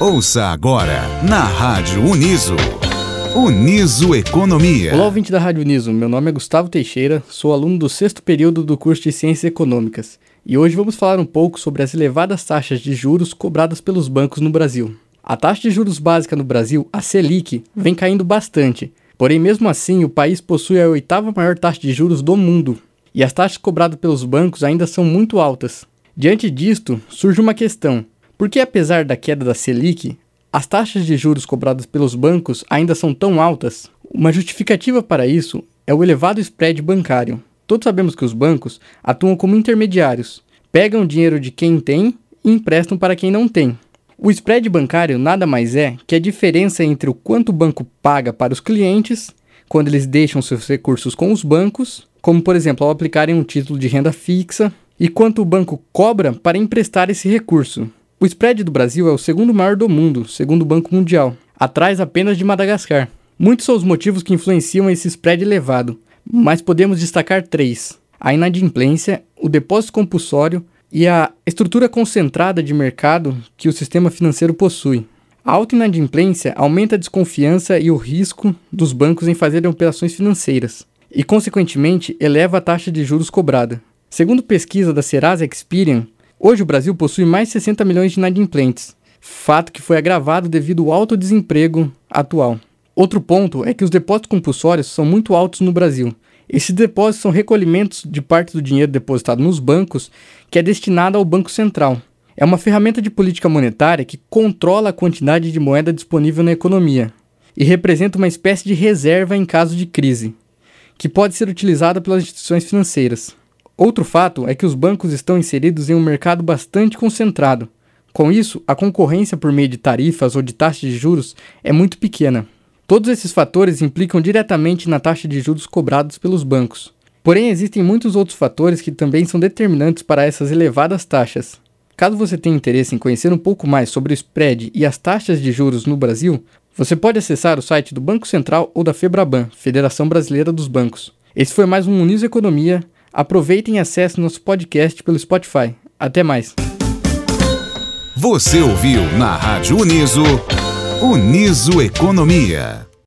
Ouça agora na Rádio Uniso. Uniso Economia. Olá, ouvinte da Rádio Uniso. Meu nome é Gustavo Teixeira, sou aluno do sexto período do curso de Ciências Econômicas. E hoje vamos falar um pouco sobre as elevadas taxas de juros cobradas pelos bancos no Brasil. A taxa de juros básica no Brasil, a Selic, vem caindo bastante. Porém, mesmo assim, o país possui a oitava maior taxa de juros do mundo. E as taxas cobradas pelos bancos ainda são muito altas. Diante disto, surge uma questão: por que, apesar da queda da Selic, as taxas de juros cobradas pelos bancos ainda são tão altas? Uma justificativa para isso é o elevado spread bancário. Todos sabemos que os bancos atuam como intermediários, pegam dinheiro de quem tem e emprestam para quem não tem. O spread bancário nada mais é que a diferença entre o quanto o banco paga para os clientes quando eles deixam seus recursos com os bancos, como por exemplo ao aplicarem um título de renda fixa, e quanto o banco cobra para emprestar esse recurso. O spread do Brasil é o segundo maior do mundo, segundo o Banco Mundial, atrás apenas de Madagascar. Muitos são os motivos que influenciam esse spread elevado, mas podemos destacar três: a inadimplência, o depósito compulsório e a estrutura concentrada de mercado que o sistema financeiro possui. A alta inadimplência aumenta a desconfiança e o risco dos bancos em fazerem operações financeiras e, consequentemente, eleva a taxa de juros cobrada. Segundo pesquisa da Serasa Experian, Hoje o Brasil possui mais de 60 milhões de inadimplentes, fato que foi agravado devido ao alto desemprego atual. Outro ponto é que os depósitos compulsórios são muito altos no Brasil. Esses depósitos são recolhimentos de parte do dinheiro depositado nos bancos que é destinado ao Banco Central. É uma ferramenta de política monetária que controla a quantidade de moeda disponível na economia e representa uma espécie de reserva em caso de crise, que pode ser utilizada pelas instituições financeiras. Outro fato é que os bancos estão inseridos em um mercado bastante concentrado. Com isso, a concorrência por meio de tarifas ou de taxas de juros é muito pequena. Todos esses fatores implicam diretamente na taxa de juros cobrados pelos bancos. Porém, existem muitos outros fatores que também são determinantes para essas elevadas taxas. Caso você tenha interesse em conhecer um pouco mais sobre o spread e as taxas de juros no Brasil, você pode acessar o site do Banco Central ou da Febraban, Federação Brasileira dos Bancos. Esse foi mais um Uniso Economia. Aproveitem e acessem nosso podcast pelo Spotify. Até mais. Você ouviu na Rádio Uniso Uniso Economia.